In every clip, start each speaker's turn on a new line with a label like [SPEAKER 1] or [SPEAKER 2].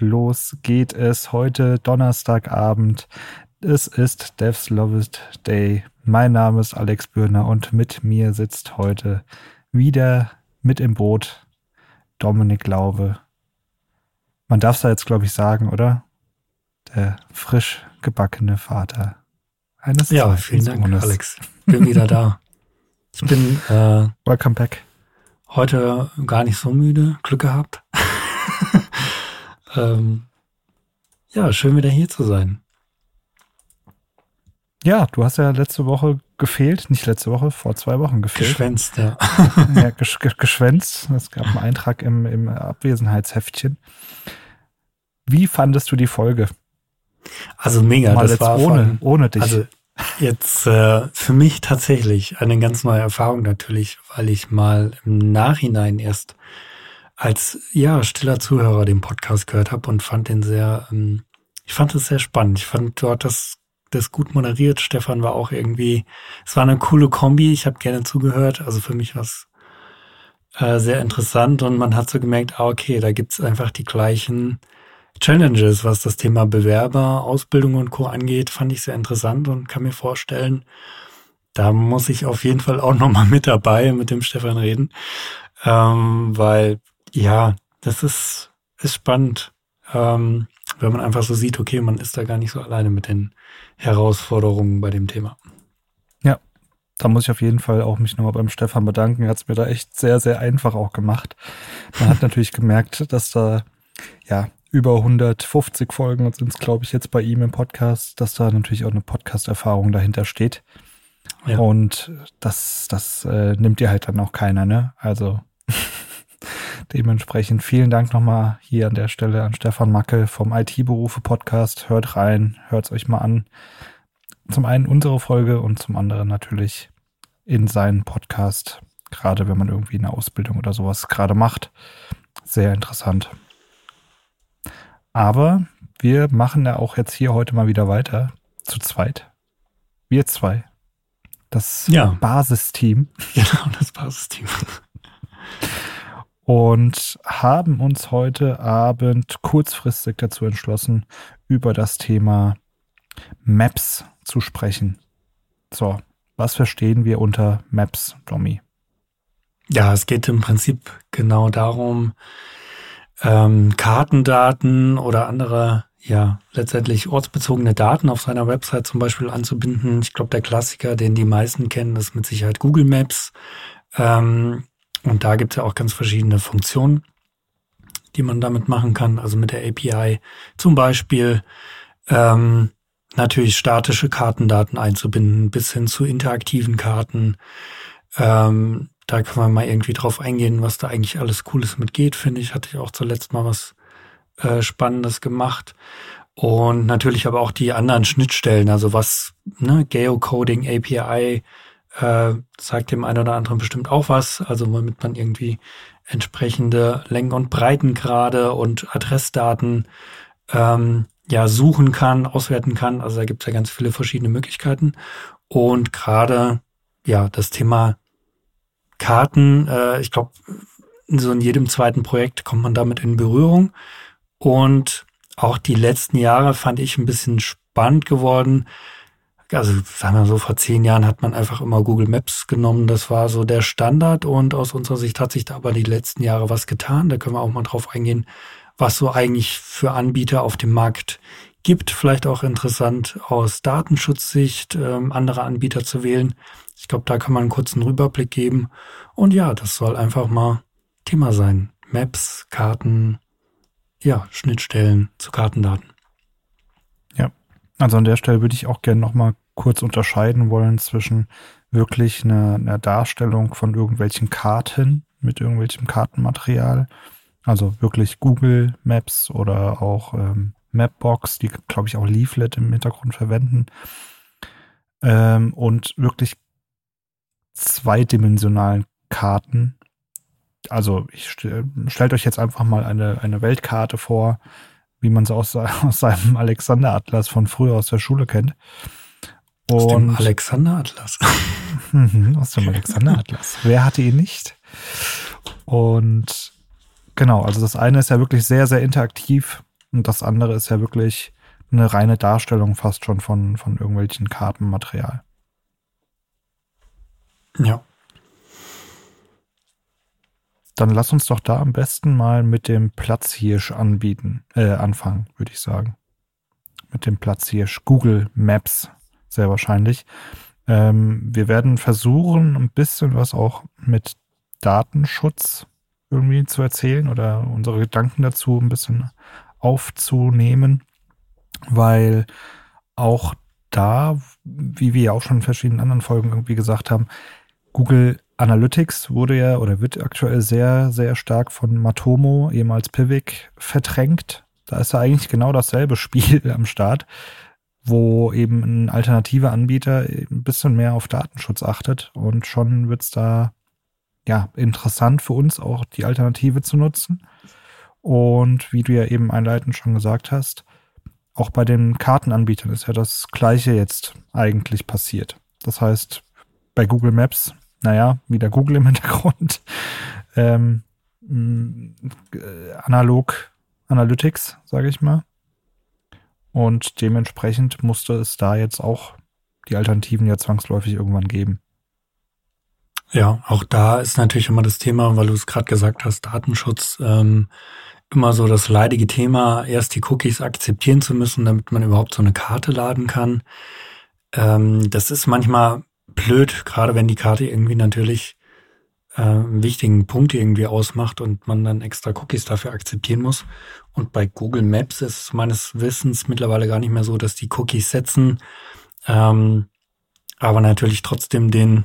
[SPEAKER 1] und los geht es heute Donnerstagabend. Es ist Devs Lovest Day. Mein Name ist Alex Bürner und mit mir sitzt heute wieder mit im Boot Dominik Laube. Man darf es ja jetzt, glaube ich, sagen, oder? Der frisch gebackene Vater
[SPEAKER 2] eines Ja, vielen Dank, Sohnes. Alex. Bin wieder da. Ich bin
[SPEAKER 1] äh, Welcome back.
[SPEAKER 2] heute gar nicht so müde. Glück gehabt. ähm, ja, schön wieder hier zu sein.
[SPEAKER 1] Ja, du hast ja letzte Woche gefehlt, nicht letzte Woche, vor zwei Wochen gefehlt.
[SPEAKER 2] Geschwänzt, ja.
[SPEAKER 1] ja, gesch geschwänzt. Es gab einen Eintrag im, im Abwesenheitsheftchen. Wie fandest du die Folge?
[SPEAKER 2] Also mega,
[SPEAKER 1] Mal das war ohne, von, ohne dich.
[SPEAKER 2] Also jetzt äh, für mich tatsächlich eine ganz neue Erfahrung natürlich, weil ich mal im Nachhinein erst als ja stiller Zuhörer den Podcast gehört habe und fand den sehr, ähm, ich fand es sehr spannend. Ich fand dort das das gut moderiert. Stefan war auch irgendwie, es war eine coole Kombi. Ich habe gerne zugehört. Also für mich war es äh, sehr interessant und man hat so gemerkt, ah, okay, da gibt's einfach die gleichen Challenges, was das Thema Bewerber, Ausbildung und Co. angeht, fand ich sehr interessant und kann mir vorstellen, da muss ich auf jeden Fall auch nochmal mit dabei mit dem Stefan reden, ähm, weil ja, das ist, ist spannend, ähm, wenn man einfach so sieht, okay, man ist da gar nicht so alleine mit den Herausforderungen bei dem Thema.
[SPEAKER 1] Ja, da muss ich auf jeden Fall auch mich nochmal beim Stefan bedanken. Er hat es mir da echt sehr, sehr einfach auch gemacht. Man hat natürlich gemerkt, dass da ja über 150 Folgen sind es, glaube ich, jetzt bei ihm im Podcast, dass da natürlich auch eine Podcast-Erfahrung dahinter steht. Ja. Und das, das äh, nimmt dir halt dann auch keiner, ne? Also dementsprechend vielen Dank nochmal hier an der Stelle an Stefan Macke vom IT-Berufe-Podcast. Hört rein, hört es euch mal an. Zum einen unsere Folge und zum anderen natürlich in seinen Podcast, gerade wenn man irgendwie eine Ausbildung oder sowas gerade macht. Sehr interessant. Aber wir machen ja auch jetzt hier heute mal wieder weiter. Zu zweit. Wir zwei. Das ja. Basisteam.
[SPEAKER 2] Genau, das Basisteam.
[SPEAKER 1] Und haben uns heute Abend kurzfristig dazu entschlossen, über das Thema Maps zu sprechen. So, was verstehen wir unter Maps, Domi?
[SPEAKER 2] Ja, es geht im Prinzip genau darum, ähm, Kartendaten oder andere, ja, letztendlich ortsbezogene Daten auf seiner Website zum Beispiel anzubinden. Ich glaube, der Klassiker, den die meisten kennen, ist mit Sicherheit Google Maps. Ähm, und da gibt es ja auch ganz verschiedene Funktionen, die man damit machen kann. Also mit der API zum Beispiel ähm, natürlich statische Kartendaten einzubinden, bis hin zu interaktiven Karten. Ähm, da kann man mal irgendwie drauf eingehen, was da eigentlich alles Cooles mitgeht, finde ich. Hatte ich auch zuletzt mal was äh, Spannendes gemacht. Und natürlich aber auch die anderen Schnittstellen, also was, ne, Geocoding, API, äh, sagt dem einen oder anderen bestimmt auch was, also womit man irgendwie entsprechende Längen- und Breitengrade und Adressdaten ähm, ja suchen kann, auswerten kann. Also da gibt es ja ganz viele verschiedene Möglichkeiten. Und gerade ja das Thema Karten, äh, ich glaube, so in jedem zweiten Projekt kommt man damit in Berührung. Und auch die letzten Jahre fand ich ein bisschen spannend geworden. Also sagen wir so, vor zehn Jahren hat man einfach immer Google Maps genommen. Das war so der Standard und aus unserer Sicht hat sich da aber die letzten Jahre was getan. Da können wir auch mal drauf eingehen, was so eigentlich für Anbieter auf dem Markt gibt. Vielleicht auch interessant aus Datenschutzsicht ähm, andere Anbieter zu wählen. Ich glaube, da kann man einen kurzen Überblick geben. Und ja, das soll einfach mal Thema sein. Maps, Karten, ja, Schnittstellen zu Kartendaten.
[SPEAKER 1] Also an der Stelle würde ich auch gerne nochmal kurz unterscheiden wollen zwischen wirklich einer, einer Darstellung von irgendwelchen Karten mit irgendwelchem Kartenmaterial. Also wirklich Google Maps oder auch ähm, Mapbox, die, glaube ich, auch Leaflet im Hintergrund verwenden. Ähm, und wirklich zweidimensionalen Karten. Also ich st stellt euch jetzt einfach mal eine, eine Weltkarte vor, wie man sie aus, aus seinem Alexander-Atlas von früher aus der Schule kennt.
[SPEAKER 2] Und aus dem Alexander-Atlas.
[SPEAKER 1] aus dem Alexander-Atlas. Wer hatte ihn nicht? Und Genau, also das eine ist ja wirklich sehr, sehr interaktiv und das andere ist ja wirklich eine reine Darstellung fast schon von, von irgendwelchen Kartenmaterial.
[SPEAKER 2] Ja.
[SPEAKER 1] Dann lass uns doch da am besten mal mit dem Platzhirsch anbieten, äh, anfangen, würde ich sagen. Mit dem Platzhirsch. Google Maps, sehr wahrscheinlich. Ähm, wir werden versuchen, ein bisschen was auch mit Datenschutz irgendwie zu erzählen oder unsere Gedanken dazu ein bisschen aufzunehmen, weil auch da, wie wir ja auch schon in verschiedenen anderen Folgen irgendwie gesagt haben, Google Analytics wurde ja oder wird aktuell sehr, sehr stark von Matomo, ehemals Pivik, verdrängt. Da ist ja eigentlich genau dasselbe Spiel am Start, wo eben ein alternativer Anbieter ein bisschen mehr auf Datenschutz achtet und schon wird's da ja interessant für uns auch die Alternative zu nutzen. Und wie du ja eben einleitend schon gesagt hast, auch bei den Kartenanbietern ist ja das Gleiche jetzt eigentlich passiert. Das heißt, bei Google Maps, naja, wieder Google im Hintergrund, ähm, äh, analog Analytics, sage ich mal. Und dementsprechend musste es da jetzt auch die Alternativen ja zwangsläufig irgendwann geben.
[SPEAKER 2] Ja, auch da ist natürlich immer das Thema, weil du es gerade gesagt hast, Datenschutz. Ähm, immer so das leidige Thema, erst die Cookies akzeptieren zu müssen, damit man überhaupt so eine Karte laden kann. Ähm, das ist manchmal blöd, gerade wenn die Karte irgendwie natürlich äh, einen wichtigen Punkt irgendwie ausmacht und man dann extra Cookies dafür akzeptieren muss. Und bei Google Maps ist es meines Wissens mittlerweile gar nicht mehr so, dass die Cookies setzen, ähm, aber natürlich trotzdem den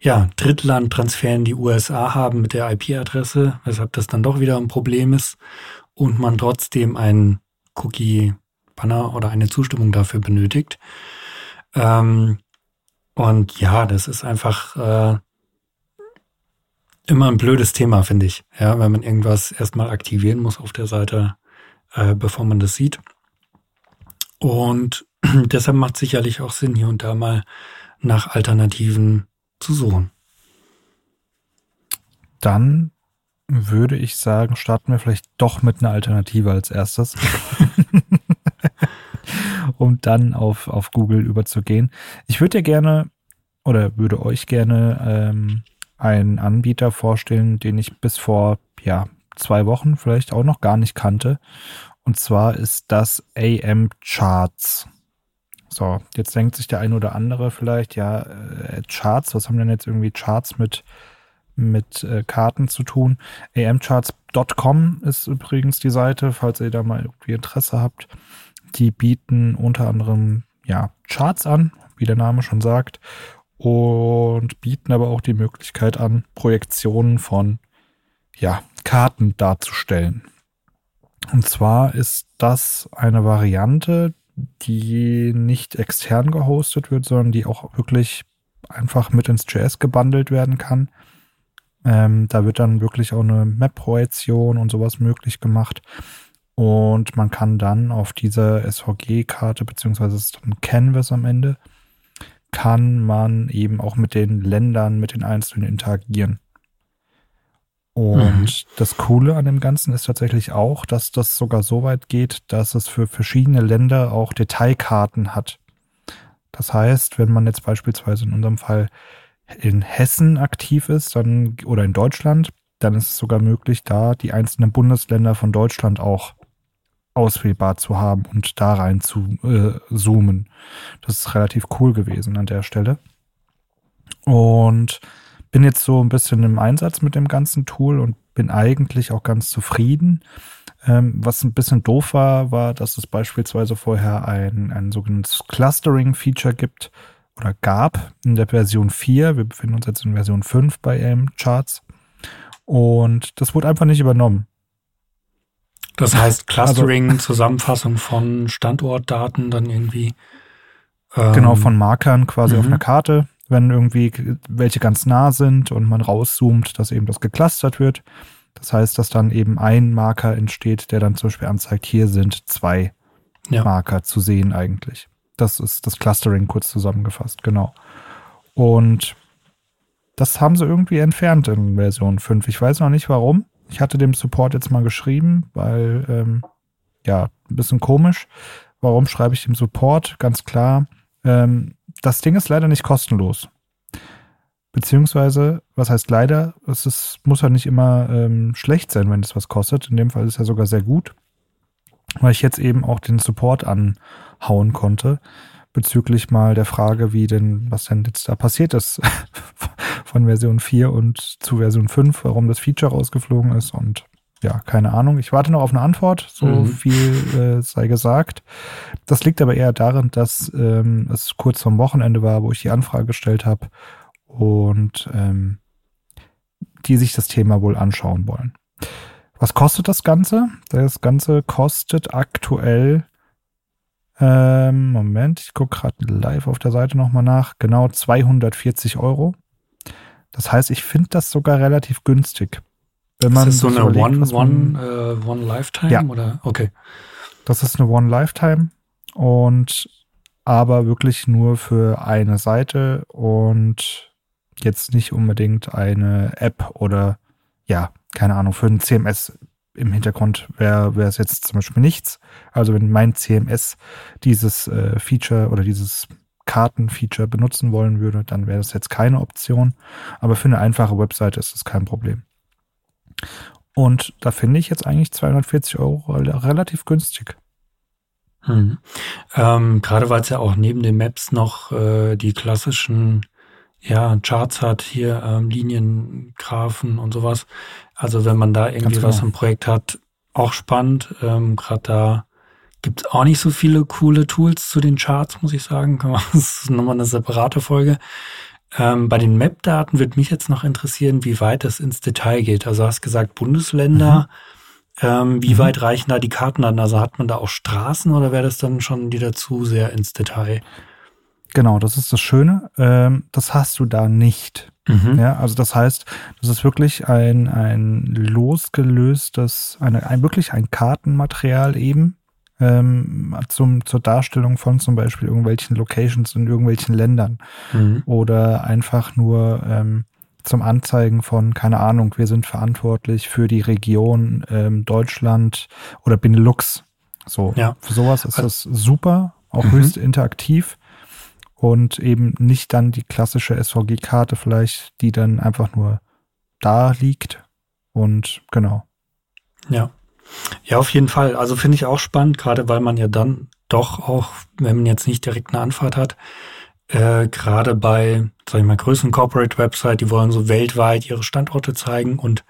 [SPEAKER 2] ja, Drittlandtransfer in die USA haben mit der IP-Adresse, weshalb das dann doch wieder ein Problem ist und man trotzdem einen Cookie-Banner oder eine Zustimmung dafür benötigt. Ähm, und ja, das ist einfach äh, immer ein blödes Thema, finde ich. Ja, wenn man irgendwas erstmal aktivieren muss auf der Seite, äh, bevor man das sieht. Und deshalb macht sicherlich auch Sinn, hier und da mal nach Alternativen zu suchen.
[SPEAKER 1] Dann würde ich sagen, starten wir vielleicht doch mit einer Alternative als erstes. um dann auf, auf Google überzugehen. Ich würde dir gerne oder würde euch gerne ähm, einen Anbieter vorstellen, den ich bis vor ja, zwei Wochen vielleicht auch noch gar nicht kannte. Und zwar ist das AM Charts. So, jetzt denkt sich der eine oder andere vielleicht, ja, äh, Charts, was haben denn jetzt irgendwie Charts mit, mit äh, Karten zu tun? amcharts.com ist übrigens die Seite, falls ihr da mal irgendwie Interesse habt. Die bieten unter anderem ja Charts an, wie der Name schon sagt, und bieten aber auch die Möglichkeit an, Projektionen von ja, Karten darzustellen. Und zwar ist das eine Variante, die nicht extern gehostet wird, sondern die auch wirklich einfach mit ins JS gebundelt werden kann. Ähm, da wird dann wirklich auch eine Map-Projektion und sowas möglich gemacht. Und man kann dann auf dieser SVG-Karte, beziehungsweise es ist ein Canvas am Ende, kann man eben auch mit den Ländern, mit den Einzelnen interagieren. Und mhm. das Coole an dem Ganzen ist tatsächlich auch, dass das sogar so weit geht, dass es für verschiedene Länder auch Detailkarten hat. Das heißt, wenn man jetzt beispielsweise in unserem Fall in Hessen aktiv ist, dann oder in Deutschland, dann ist es sogar möglich, da die einzelnen Bundesländer von Deutschland auch auswählbar zu haben und da rein zu äh, zoomen. Das ist relativ cool gewesen an der Stelle. Und bin jetzt so ein bisschen im Einsatz mit dem ganzen Tool und bin eigentlich auch ganz zufrieden. Ähm, was ein bisschen doof war, war, dass es beispielsweise vorher ein, ein sogenanntes Clustering-Feature gibt oder gab in der Version 4. Wir befinden uns jetzt in Version 5 bei AM-Charts. Und das wurde einfach nicht übernommen.
[SPEAKER 2] Das heißt also Clustering, also, Zusammenfassung von Standortdaten dann irgendwie.
[SPEAKER 1] Ähm, genau, von Markern quasi auf mhm. einer Karte wenn irgendwie welche ganz nah sind und man rauszoomt, dass eben das geclustert wird. Das heißt, dass dann eben ein Marker entsteht, der dann zum Beispiel anzeigt, hier sind zwei ja. Marker zu sehen eigentlich. Das ist das Clustering kurz zusammengefasst, genau. Und das haben sie irgendwie entfernt in Version 5. Ich weiß noch nicht warum. Ich hatte dem Support jetzt mal geschrieben, weil, ähm, ja, ein bisschen komisch. Warum schreibe ich dem Support? Ganz klar, ähm, das Ding ist leider nicht kostenlos. Beziehungsweise, was heißt leider, es ist, muss ja nicht immer ähm, schlecht sein, wenn es was kostet. In dem Fall ist ja sogar sehr gut, weil ich jetzt eben auch den Support anhauen konnte bezüglich mal der Frage, wie denn, was denn jetzt da passiert ist von Version 4 und zu Version 5, warum das Feature rausgeflogen ist und ja, keine Ahnung. Ich warte noch auf eine Antwort, so mhm. viel äh, sei gesagt. Das liegt aber eher darin, dass ähm, es kurz vom Wochenende war, wo ich die Anfrage gestellt habe und ähm, die sich das Thema wohl anschauen wollen. Was kostet das Ganze? Das Ganze kostet aktuell, ähm, Moment, ich gucke gerade live auf der Seite nochmal nach, genau 240 Euro. Das heißt, ich finde das sogar relativ günstig.
[SPEAKER 2] Wenn man ist das so eine One, One, uh, One Lifetime? Ja. Oder? Okay.
[SPEAKER 1] Das ist eine One Lifetime und aber wirklich nur für eine Seite und jetzt nicht unbedingt eine App oder ja, keine Ahnung, für ein CMS im Hintergrund wäre wäre es jetzt zum Beispiel nichts. Also wenn mein CMS dieses äh, Feature oder dieses Kartenfeature benutzen wollen würde, dann wäre das jetzt keine Option. Aber für eine einfache Webseite ist das kein Problem. Und da finde ich jetzt eigentlich 240 Euro relativ günstig.
[SPEAKER 2] Hm. Ähm, Gerade weil es ja auch neben den Maps noch äh, die klassischen ja, Charts hat, hier ähm, Linien, Graphen und sowas. Also wenn man da irgendwie genau. was im Projekt hat, auch spannend. Ähm, Gerade da gibt es auch nicht so viele coole Tools zu den Charts, muss ich sagen. Das ist nochmal eine separate Folge. Ähm, bei den Map-Daten würde mich jetzt noch interessieren, wie weit das ins Detail geht. Also hast gesagt Bundesländer. Mhm. Ähm, wie mhm. weit reichen da die Karten an? Also hat man da auch Straßen oder wäre das dann schon wieder zu sehr ins Detail?
[SPEAKER 1] Genau, das ist das Schöne. Ähm, das hast du da nicht. Mhm. Ja, also das heißt, das ist wirklich ein, ein losgelöstes, eine, ein wirklich ein Kartenmaterial eben, ähm, zum, zur Darstellung von zum Beispiel irgendwelchen Locations in irgendwelchen Ländern mhm. oder einfach nur ähm, zum Anzeigen von, keine Ahnung, wir sind verantwortlich für die Region ähm, Deutschland oder Benelux. So, ja. für sowas ist das super, auch mhm. höchst interaktiv und eben nicht dann die klassische SVG-Karte vielleicht, die dann einfach nur da liegt und genau.
[SPEAKER 2] Ja. Ja, auf jeden Fall. Also finde ich auch spannend, gerade weil man ja dann doch auch, wenn man jetzt nicht direkt eine Anfahrt hat, äh, gerade bei, sag ich mal, größeren Corporate Website, die wollen so weltweit ihre Standorte zeigen und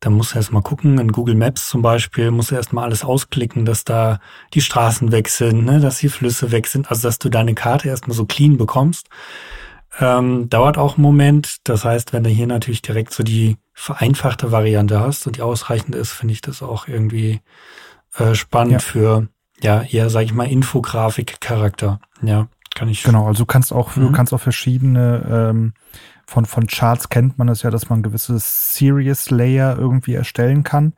[SPEAKER 2] dann muss er erstmal gucken, in Google Maps zum Beispiel, muss er erstmal alles ausklicken, dass da die Straßen weg sind, ne, dass die Flüsse weg sind, also dass du deine Karte erstmal so clean bekommst. Ähm, dauert auch einen Moment. Das heißt, wenn du hier natürlich direkt so die vereinfachte Variante hast und die ausreichend ist, finde ich das auch irgendwie äh, spannend ja. für ja eher, sag ich mal, Infografik-Charakter. Ja, kann ich.
[SPEAKER 1] Genau, also du kannst auch, mhm. du kannst auch verschiedene ähm, von, von Charts kennt man es ja, dass man gewisse Serious Layer irgendwie erstellen kann.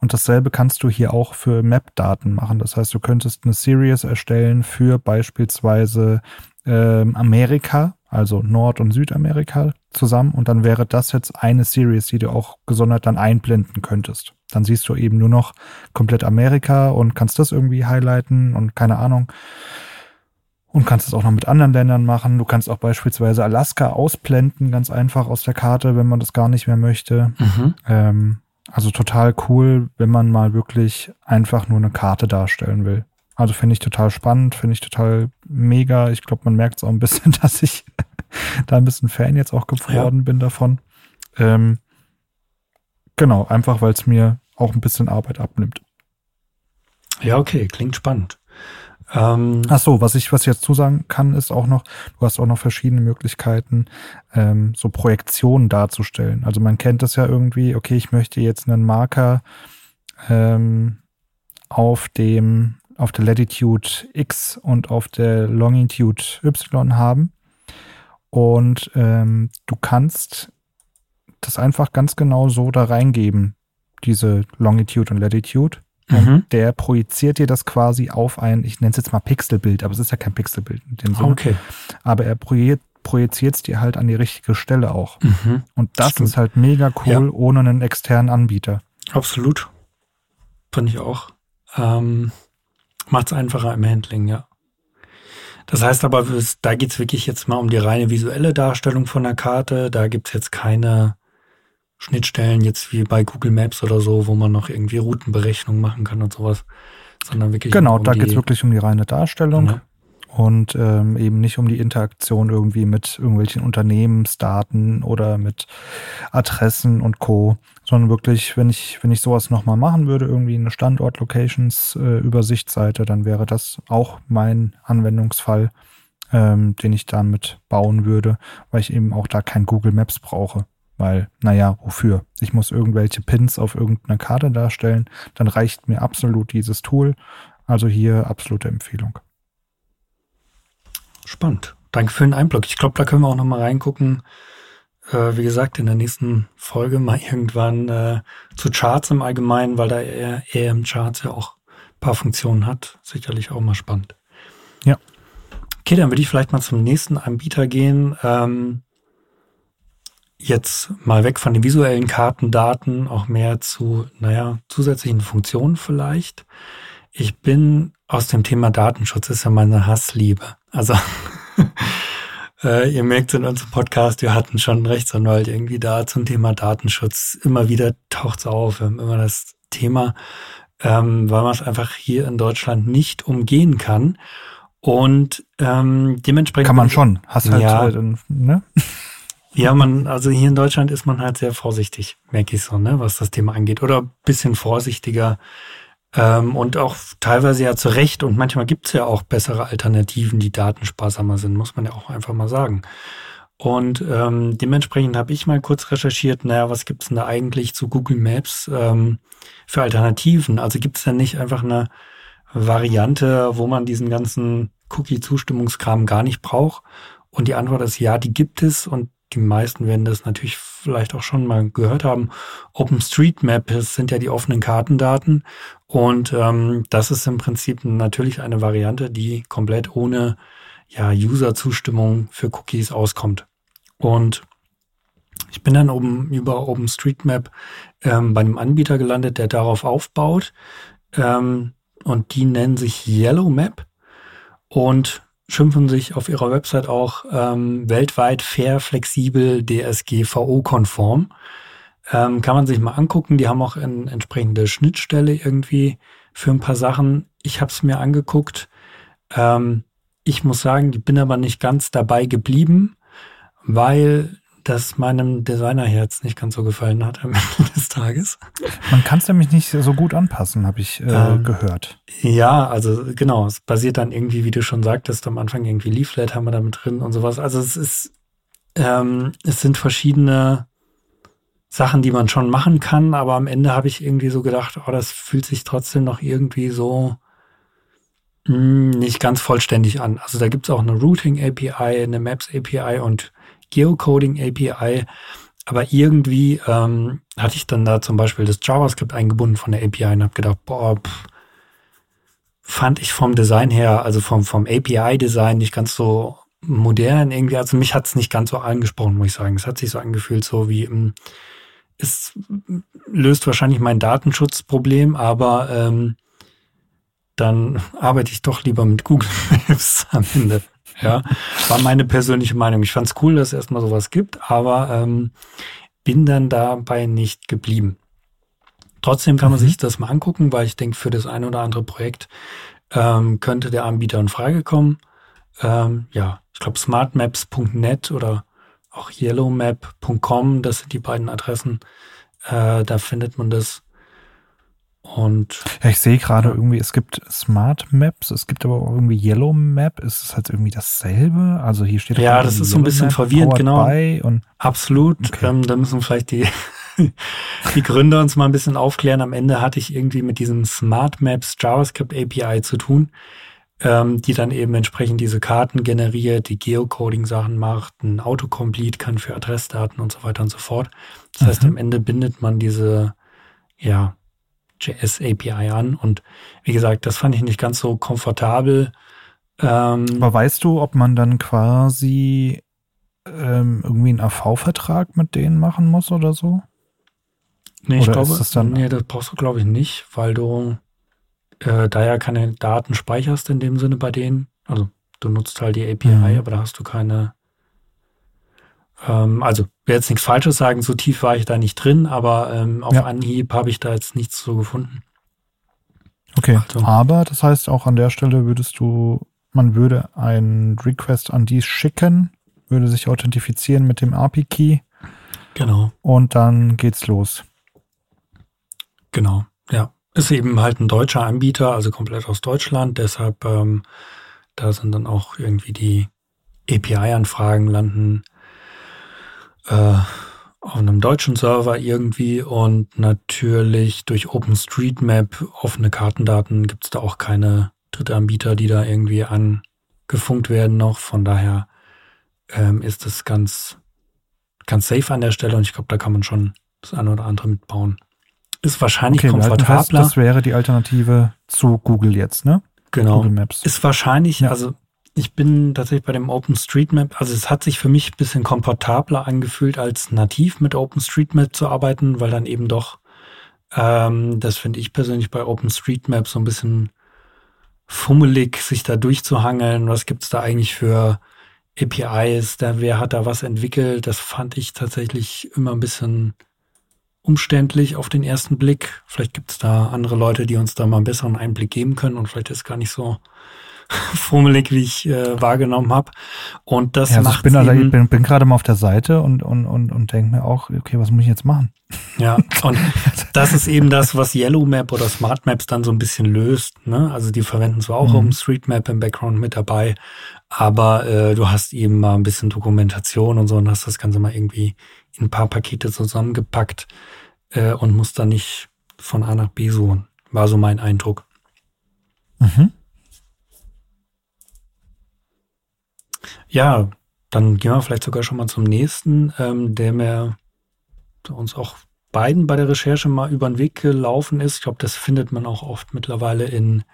[SPEAKER 1] Und dasselbe kannst du hier auch für Map-Daten machen. Das heißt, du könntest eine Series erstellen für beispielsweise ähm, Amerika also Nord- und Südamerika zusammen und dann wäre das jetzt eine Series, die du auch gesondert dann einblenden könntest. Dann siehst du eben nur noch komplett Amerika und kannst das irgendwie highlighten und keine Ahnung. Und kannst es auch noch mit anderen Ländern machen. Du kannst auch beispielsweise Alaska ausblenden, ganz einfach aus der Karte, wenn man das gar nicht mehr möchte. Mhm. Ähm, also total cool, wenn man mal wirklich einfach nur eine Karte darstellen will. Also finde ich total spannend, finde ich total mega. Ich glaube, man merkt es auch ein bisschen, dass ich da ein bisschen Fan jetzt auch geworden ja. bin davon. Ähm, genau, einfach weil es mir auch ein bisschen Arbeit abnimmt.
[SPEAKER 2] Ja, okay, klingt spannend.
[SPEAKER 1] Ähm, Ach so, was ich, was ich jetzt zusagen kann, ist auch noch, du hast auch noch verschiedene Möglichkeiten, ähm, so Projektionen darzustellen. Also man kennt das ja irgendwie, okay, ich möchte jetzt einen Marker ähm, auf dem auf der Latitude X und auf der Longitude Y haben. Und ähm, du kannst das einfach ganz genau so da reingeben, diese Longitude und Latitude. Und mhm. der projiziert dir das quasi auf ein, ich nenne es jetzt mal Pixelbild, aber es ist ja kein Pixelbild in dem Sinne.
[SPEAKER 2] Okay.
[SPEAKER 1] Aber er projiziert es dir halt an die richtige Stelle auch. Mhm. Und das Stimmt. ist halt mega cool, ja. ohne einen externen Anbieter.
[SPEAKER 2] Absolut. Fand ich auch. Ähm, Macht es einfacher im Handling, ja. Das heißt aber, da geht es wirklich jetzt mal um die reine visuelle Darstellung von der Karte. Da gibt es jetzt keine Schnittstellen, jetzt wie bei Google Maps oder so, wo man noch irgendwie Routenberechnung machen kann und sowas. Sondern wirklich.
[SPEAKER 1] Genau, um da geht es wirklich um die reine Darstellung. Ja und ähm, eben nicht um die Interaktion irgendwie mit irgendwelchen Unternehmensdaten oder mit Adressen und Co., sondern wirklich, wenn ich, wenn ich sowas nochmal machen würde, irgendwie eine Standort-Locations-Übersichtsseite, äh, dann wäre das auch mein Anwendungsfall, ähm, den ich damit bauen würde, weil ich eben auch da kein Google Maps brauche. Weil, naja, wofür? Ich muss irgendwelche Pins auf irgendeiner Karte darstellen, dann reicht mir absolut dieses Tool. Also hier absolute Empfehlung.
[SPEAKER 2] Spannend. Danke für den Einblick. Ich glaube, da können wir auch noch mal reingucken. Äh, wie gesagt, in der nächsten Folge mal irgendwann äh, zu Charts im Allgemeinen, weil da eher, eher im Charts ja auch ein paar Funktionen hat. Sicherlich auch mal spannend.
[SPEAKER 1] Ja.
[SPEAKER 2] Okay, dann würde ich vielleicht mal zum nächsten Anbieter gehen. Ähm, jetzt mal weg von den visuellen Kartendaten, auch mehr zu, naja, zusätzlichen Funktionen vielleicht. Ich bin aus dem Thema Datenschutz, ist ja meine Hassliebe. Also äh, ihr merkt in unserem Podcast, wir hatten schon einen Rechtsanwalt irgendwie da zum Thema Datenschutz. Immer wieder taucht es auf, immer das Thema, ähm, weil man es einfach hier in Deutschland nicht umgehen kann. Und ähm, dementsprechend.
[SPEAKER 1] Kann man schon. Hast halt, ja, halt, ne?
[SPEAKER 2] Ja, man, also hier in Deutschland ist man halt sehr vorsichtig, merke ich so, ne, was das Thema angeht. Oder bisschen vorsichtiger ähm, und auch teilweise ja zu Recht. Und manchmal gibt es ja auch bessere Alternativen, die datensparsamer sind, muss man ja auch einfach mal sagen. Und ähm, dementsprechend habe ich mal kurz recherchiert, naja, was gibt es denn da eigentlich zu Google Maps ähm, für Alternativen? Also gibt es denn nicht einfach eine Variante, wo man diesen ganzen Cookie-Zustimmungskram gar nicht braucht? Und die Antwort ist ja, die gibt es und die meisten werden das natürlich vielleicht auch schon mal gehört haben. OpenStreetMap sind ja die offenen Kartendaten und ähm, das ist im Prinzip natürlich eine Variante, die komplett ohne ja, User-Zustimmung für Cookies auskommt. Und ich bin dann oben über OpenStreetMap ähm, bei einem Anbieter gelandet, der darauf aufbaut. Ähm, und die nennen sich YellowMap. Und schimpfen sich auf ihrer Website auch ähm, weltweit fair, flexibel, DSGVO-konform. Ähm, kann man sich mal angucken. Die haben auch eine entsprechende Schnittstelle irgendwie für ein paar Sachen. Ich habe es mir angeguckt. Ähm, ich muss sagen, ich bin aber nicht ganz dabei geblieben, weil das meinem Designerherz nicht ganz so gefallen hat am Ende des Tages.
[SPEAKER 1] Man kann es nämlich nicht so gut anpassen, habe ich äh, ähm, gehört.
[SPEAKER 2] Ja, also genau, es basiert dann irgendwie, wie du schon sagtest, am Anfang irgendwie Leaflet haben wir damit drin und sowas. Also es ist, ähm, es sind verschiedene Sachen, die man schon machen kann, aber am Ende habe ich irgendwie so gedacht, oh, das fühlt sich trotzdem noch irgendwie so mh, hm, nicht ganz vollständig an. Also da gibt es auch eine Routing API, eine Maps API und Geocoding API. Aber irgendwie ähm, hatte ich dann da zum Beispiel das JavaScript eingebunden von der API und habe gedacht, boah, pff, fand ich vom Design her, also vom, vom API-Design nicht ganz so modern irgendwie. Also mich hat es nicht ganz so angesprochen, muss ich sagen. Es hat sich so angefühlt, so wie ähm, es löst wahrscheinlich mein Datenschutzproblem, aber ähm, dann arbeite ich doch lieber mit Google Maps am Ende. Ja, war meine persönliche Meinung. Ich fand es cool, dass es erstmal sowas gibt, aber ähm, bin dann dabei nicht geblieben. Trotzdem kann man mhm. sich das mal angucken, weil ich denke, für das ein oder andere Projekt ähm, könnte der Anbieter in Frage kommen. Ähm, ja, ich glaube smartmaps.net oder auch yellowmap.com, das sind die beiden Adressen. Äh, da findet man das. Und
[SPEAKER 1] ja, ich sehe gerade irgendwie, es gibt Smart Maps, es gibt aber auch irgendwie Yellow Map. Ist es halt irgendwie dasselbe? Also hier steht
[SPEAKER 2] ja, das ist so ein bisschen Map, verwirrend, genau.
[SPEAKER 1] Und
[SPEAKER 2] Absolut. Okay. Ähm, da müssen vielleicht die die Gründer uns mal ein bisschen aufklären. Am Ende hatte ich irgendwie mit diesem Smart Maps JavaScript API zu tun, ähm, die dann eben entsprechend diese Karten generiert, die Geocoding-Sachen macht, ein Autocomplete kann für Adressdaten und so weiter und so fort. Das mhm. heißt, am Ende bindet man diese, ja, JS API an. Und wie gesagt, das fand ich nicht ganz so komfortabel.
[SPEAKER 1] Ähm, Aber weißt du, ob man dann quasi ähm, irgendwie einen AV-Vertrag mit denen machen muss oder so?
[SPEAKER 2] Nee, ich glaube, das dann nee, das brauchst du, glaube ich, nicht, weil du äh, da ja keine Daten speicherst in dem Sinne bei denen. Also du nutzt halt die API, mhm. aber da hast du keine. Ähm, also, will jetzt nichts Falsches sagen, so tief war ich da nicht drin, aber ähm, auf ja. Anhieb habe ich da jetzt nichts so gefunden.
[SPEAKER 1] Okay, also. aber das heißt auch an der Stelle würdest du, man würde ein Request an die schicken, würde sich authentifizieren mit dem API-Key.
[SPEAKER 2] Genau.
[SPEAKER 1] Und dann geht's los.
[SPEAKER 2] Genau, ja. Ist eben halt ein deutscher Anbieter, also komplett aus Deutschland. Deshalb, ähm, da sind dann auch irgendwie die API-Anfragen landen äh, auf einem deutschen Server irgendwie und natürlich durch OpenStreetMap offene Kartendaten gibt es da auch keine dritte Anbieter, die da irgendwie angefunkt werden noch. Von daher ähm, ist das ganz, ganz safe an der Stelle und ich glaube, da kann man schon das eine oder andere mitbauen. Ist wahrscheinlich okay, komfortabler. Fest,
[SPEAKER 1] das wäre die Alternative zu Google jetzt, ne?
[SPEAKER 2] Genau. Google Maps. Ist wahrscheinlich, ja. also ich bin tatsächlich bei dem OpenStreetMap, also es hat sich für mich ein bisschen komfortabler angefühlt, als nativ mit OpenStreetMap zu arbeiten, weil dann eben doch, ähm, das finde ich persönlich bei OpenStreetMap so ein bisschen fummelig, sich da durchzuhangeln. Was gibt's da eigentlich für APIs? Da, wer hat da was entwickelt? Das fand ich tatsächlich immer ein bisschen umständlich auf den ersten Blick. Vielleicht gibt es da andere Leute, die uns da mal einen besseren Einblick geben können und vielleicht ist gar nicht so fummelig, wie ich äh, wahrgenommen habe. Und das ja, also macht
[SPEAKER 1] ich bin, also, ich bin, bin gerade mal auf der Seite und, und, und, und denke mir auch, okay, was muss ich jetzt machen?
[SPEAKER 2] Ja, und das ist eben das, was Yellow Map oder Smart Maps dann so ein bisschen löst. Ne? Also die verwenden zwar auch mhm. Map im Background mit dabei, aber äh, du hast eben mal ein bisschen Dokumentation und so und hast das Ganze mal irgendwie in ein paar Pakete zusammengepackt äh, und musst dann nicht von A nach B suchen. War so mein Eindruck. Mhm. Ja, dann gehen wir vielleicht sogar schon mal zum nächsten, ähm, der mir uns auch beiden bei der Recherche mal über den Weg gelaufen ist. Ich glaube, das findet man auch oft mittlerweile in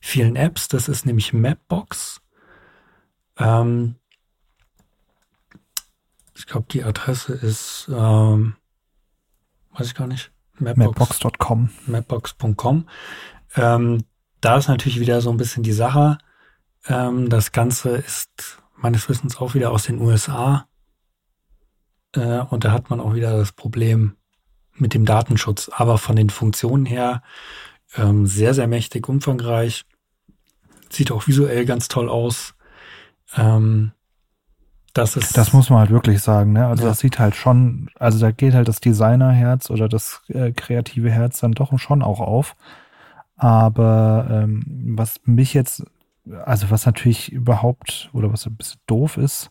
[SPEAKER 2] vielen Apps. Das ist nämlich Mapbox. Ähm, ich glaube, die Adresse ist, ähm, weiß ich gar nicht,
[SPEAKER 1] Mapbox.com.
[SPEAKER 2] Mapbox.com. Ähm, da ist natürlich wieder so ein bisschen die Sache. Ähm, das Ganze ist meines Wissens auch wieder aus den USA. Äh, und da hat man auch wieder das Problem mit dem Datenschutz. Aber von den Funktionen her ähm, sehr, sehr mächtig, umfangreich. Sieht auch visuell ganz toll aus. Ähm, das ist.
[SPEAKER 1] Das muss man halt wirklich sagen, ne? Also ja. das sieht halt schon, also da geht halt das Designerherz oder das äh, kreative Herz dann doch schon auch auf. Aber ähm, was mich jetzt also was natürlich überhaupt, oder was ein bisschen doof ist,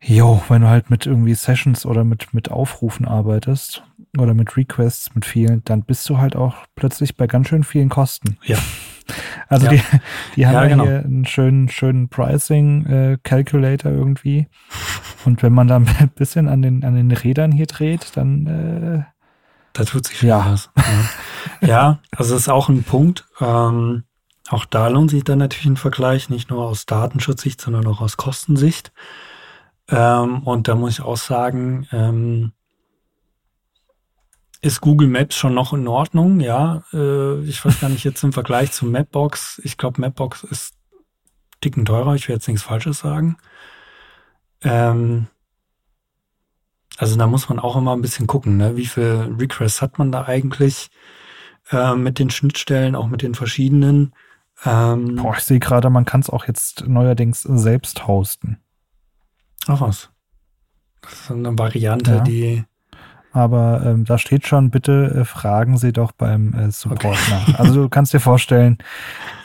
[SPEAKER 1] jo, wenn du halt mit irgendwie Sessions oder mit, mit Aufrufen arbeitest oder mit Requests, mit vielen, dann bist du halt auch plötzlich bei ganz schön vielen Kosten.
[SPEAKER 2] Ja.
[SPEAKER 1] Also ja. die, die haben ja, genau. hier einen schönen, schönen Pricing-Calculator äh, irgendwie. Und wenn man dann ein bisschen an den, an den Rädern hier dreht, dann äh,
[SPEAKER 2] da tut sich ja. was. Ja. ja, also das ist auch ein Punkt. Ähm, auch da lohnt sich dann natürlich ein Vergleich, nicht nur aus Datenschutzsicht, sondern auch aus Kostensicht. Ähm, und da muss ich auch sagen, ähm, ist Google Maps schon noch in Ordnung? Ja, äh, ich weiß gar nicht jetzt im Vergleich zu Mapbox. Ich glaube, Mapbox ist dicken teurer. Ich will jetzt nichts Falsches sagen. Ähm, also da muss man auch immer ein bisschen gucken, ne? wie viel Requests hat man da eigentlich äh, mit den Schnittstellen, auch mit den verschiedenen.
[SPEAKER 1] Ähm, Boah, ich sehe gerade, man kann es auch jetzt neuerdings selbst hosten.
[SPEAKER 2] Ach was. Das ist eine Variante, ja. die.
[SPEAKER 1] Aber ähm, da steht schon, bitte äh, fragen Sie doch beim äh, Support okay. nach. Also du kannst dir vorstellen,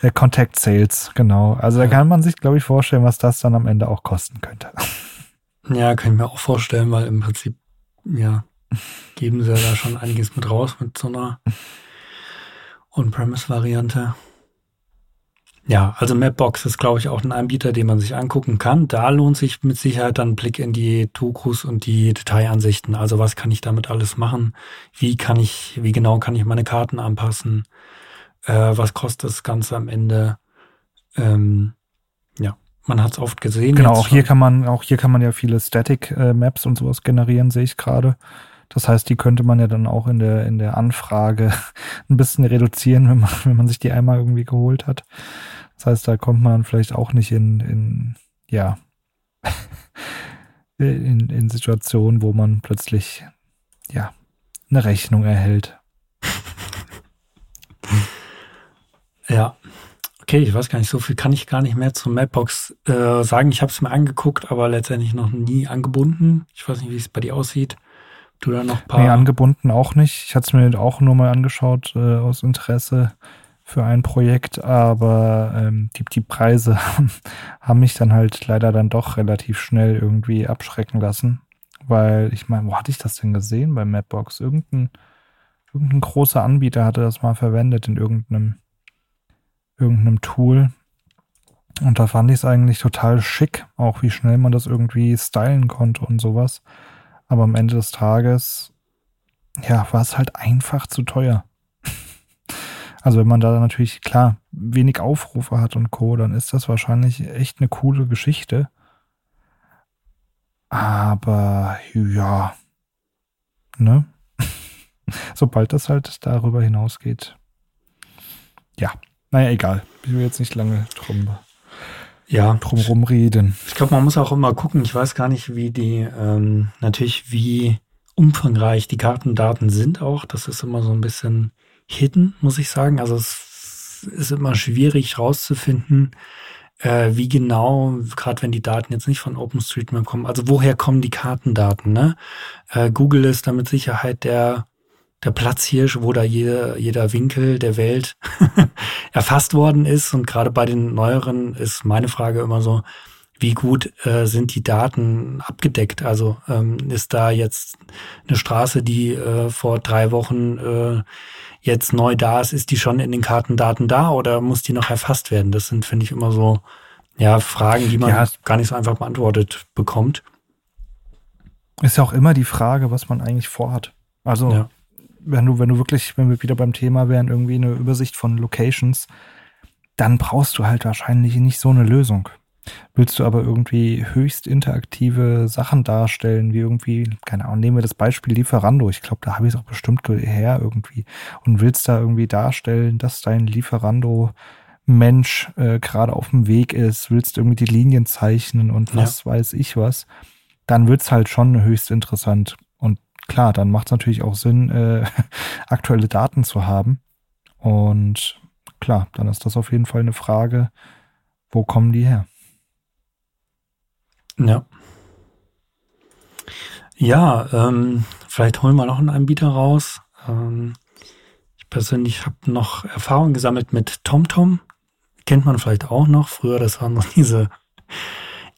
[SPEAKER 1] äh, Contact Sales, genau. Also da kann man sich, glaube ich, vorstellen, was das dann am Ende auch kosten könnte.
[SPEAKER 2] Ja, kann ich mir auch vorstellen, weil im Prinzip, ja, geben sie ja da schon einiges mit raus mit so einer On-Premise-Variante. Ja, also Mapbox ist, glaube ich, auch ein Anbieter, den man sich angucken kann. Da lohnt sich mit Sicherheit dann ein Blick in die Dokus und die Detailansichten. Also was kann ich damit alles machen? Wie kann ich, wie genau kann ich meine Karten anpassen? Äh, was kostet das Ganze am Ende? Ähm, ja, man hat es oft gesehen.
[SPEAKER 1] Genau, auch hier kann man, auch hier kann man ja viele Static äh, Maps und sowas generieren, sehe ich gerade. Das heißt, die könnte man ja dann auch in der, in der Anfrage ein bisschen reduzieren, wenn man, wenn man sich die einmal irgendwie geholt hat. Das heißt, da kommt man vielleicht auch nicht in, in ja, in, in Situationen, wo man plötzlich, ja, eine Rechnung erhält.
[SPEAKER 2] Ja. Okay, ich weiß gar nicht, so viel kann ich gar nicht mehr zur Mapbox äh, sagen. Ich habe es mir angeguckt, aber letztendlich noch nie angebunden. Ich weiß nicht, wie es bei dir aussieht.
[SPEAKER 1] Du da noch paar. Nee, angebunden auch nicht. Ich hatte es mir auch nur mal angeschaut äh, aus Interesse für ein Projekt, aber ähm, die, die Preise haben mich dann halt leider dann doch relativ schnell irgendwie abschrecken lassen. Weil ich meine, wo hatte ich das denn gesehen bei Mapbox? Irgendein, irgendein großer Anbieter hatte das mal verwendet in irgendeinem irgendeinem Tool. Und da fand ich es eigentlich total schick, auch wie schnell man das irgendwie stylen konnte und sowas. Aber am Ende des Tages, ja, war es halt einfach zu teuer. Also wenn man da natürlich, klar, wenig Aufrufe hat und Co., dann ist das wahrscheinlich echt eine coole Geschichte. Aber ja, ne? Sobald das halt darüber hinausgeht, ja, naja, egal. Ich will jetzt nicht lange drum, ja. drum rumreden.
[SPEAKER 2] Ich glaube, man muss auch immer gucken. Ich weiß gar nicht, wie die, ähm, natürlich, wie umfangreich die Kartendaten sind auch. Das ist immer so ein bisschen hidden, muss ich sagen. Also es ist immer schwierig rauszufinden, äh, wie genau, gerade wenn die Daten jetzt nicht von OpenStreetMap kommen, also woher kommen die Kartendaten? Ne? Äh, Google ist da mit Sicherheit der der Platzhirsch, wo da jeder, jeder Winkel der Welt erfasst worden ist. Und gerade bei den neueren ist meine Frage immer so, wie gut äh, sind die Daten abgedeckt? Also ähm, ist da jetzt eine Straße, die äh, vor drei Wochen äh, jetzt neu da ist, ist die schon in den Kartendaten da oder muss die noch erfasst werden? Das sind, finde ich, immer so ja, Fragen, die man ja. gar nicht so einfach beantwortet bekommt.
[SPEAKER 1] Ist ja auch immer die Frage, was man eigentlich vorhat. Also ja wenn du, wenn du wirklich, wenn wir wieder beim Thema wären, irgendwie eine Übersicht von Locations, dann brauchst du halt wahrscheinlich nicht so eine Lösung. Willst du aber irgendwie höchst interaktive Sachen darstellen, wie irgendwie, keine Ahnung, nehmen wir das Beispiel Lieferando. Ich glaube, da habe ich es auch bestimmt her irgendwie. Und willst da irgendwie darstellen, dass dein Lieferando Mensch äh, gerade auf dem Weg ist, willst irgendwie die Linien zeichnen und was ja. weiß ich was, dann wird's halt schon höchst interessant klar, dann macht es natürlich auch Sinn, äh, aktuelle Daten zu haben. Und klar, dann ist das auf jeden Fall eine Frage, wo kommen die her?
[SPEAKER 2] Ja. Ja, ähm, vielleicht holen wir noch einen Anbieter raus. Ähm, ich persönlich habe noch Erfahrung gesammelt mit TomTom. Kennt man vielleicht auch noch. Früher, das waren noch diese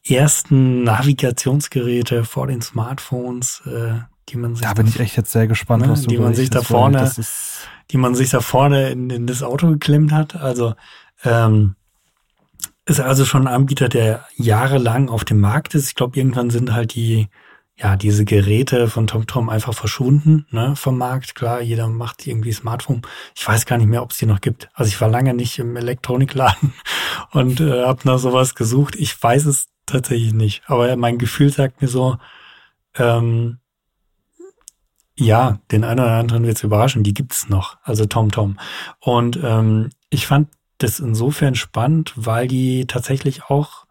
[SPEAKER 2] ersten Navigationsgeräte vor den Smartphones, äh, die man sich
[SPEAKER 1] da bin ich echt jetzt sehr gespannt,
[SPEAKER 2] ne, was du die man sich da vorne, die man sich da vorne in, in das Auto geklemmt hat. Also ähm, ist also schon ein Anbieter, der jahrelang auf dem Markt ist. Ich glaube, irgendwann sind halt die ja diese Geräte von TomTom einfach verschwunden ne, vom Markt. Klar, jeder macht irgendwie Smartphone. Ich weiß gar nicht mehr, ob es die noch gibt. Also ich war lange nicht im Elektronikladen und äh, habe nach sowas gesucht. Ich weiß es tatsächlich nicht. Aber mein Gefühl sagt mir so, ähm, ja, den einen oder anderen wird es überraschen, die gibt's noch, also Tom Tom. Und ähm, ich fand das insofern spannend, weil die tatsächlich auch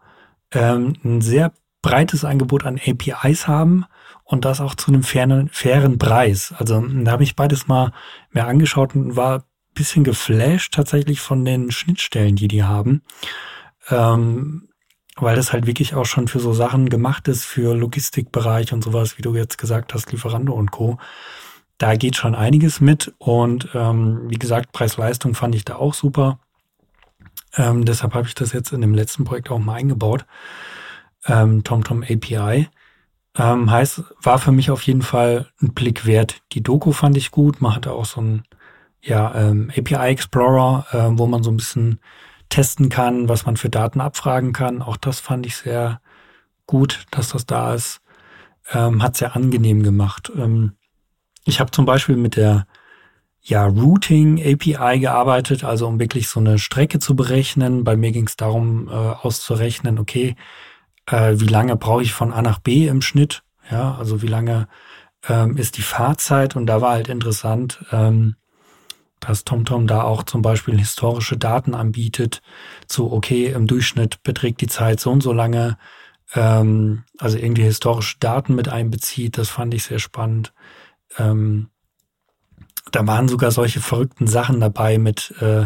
[SPEAKER 2] ähm, ein sehr breites Angebot an APIs haben und das auch zu einem fairen, fairen Preis. Also da habe ich beides mal mehr angeschaut und war bisschen geflasht tatsächlich von den Schnittstellen, die die haben. Ähm, weil das halt wirklich auch schon für so Sachen gemacht ist, für Logistikbereich und sowas, wie du jetzt gesagt hast, Lieferando und Co. Da geht schon einiges mit und ähm, wie gesagt, Preis-Leistung fand ich da auch super. Ähm, deshalb habe ich das jetzt in dem letzten Projekt auch mal eingebaut. Ähm, TomTom API. Ähm, heißt, war für mich auf jeden Fall ein Blick wert. Die Doku fand ich gut. Man hatte auch so ein ja, ähm, API Explorer, äh, wo man so ein bisschen testen kann, was man für Daten abfragen kann. Auch das fand ich sehr gut, dass das da ist. Ähm, hat sehr angenehm gemacht. Ähm, ich habe zum Beispiel mit der ja, Routing API gearbeitet, also um wirklich so eine Strecke zu berechnen. Bei mir ging es darum, äh, auszurechnen, okay, äh, wie lange brauche ich von A nach B im Schnitt? Ja, also wie lange ähm, ist die Fahrzeit und da war halt interessant, ähm, dass TomTom da auch zum Beispiel historische Daten anbietet, so okay, im Durchschnitt beträgt die Zeit so und so lange, ähm, also irgendwie historische Daten mit einbezieht, das fand ich sehr spannend. Ähm, da waren sogar solche verrückten Sachen dabei mit äh,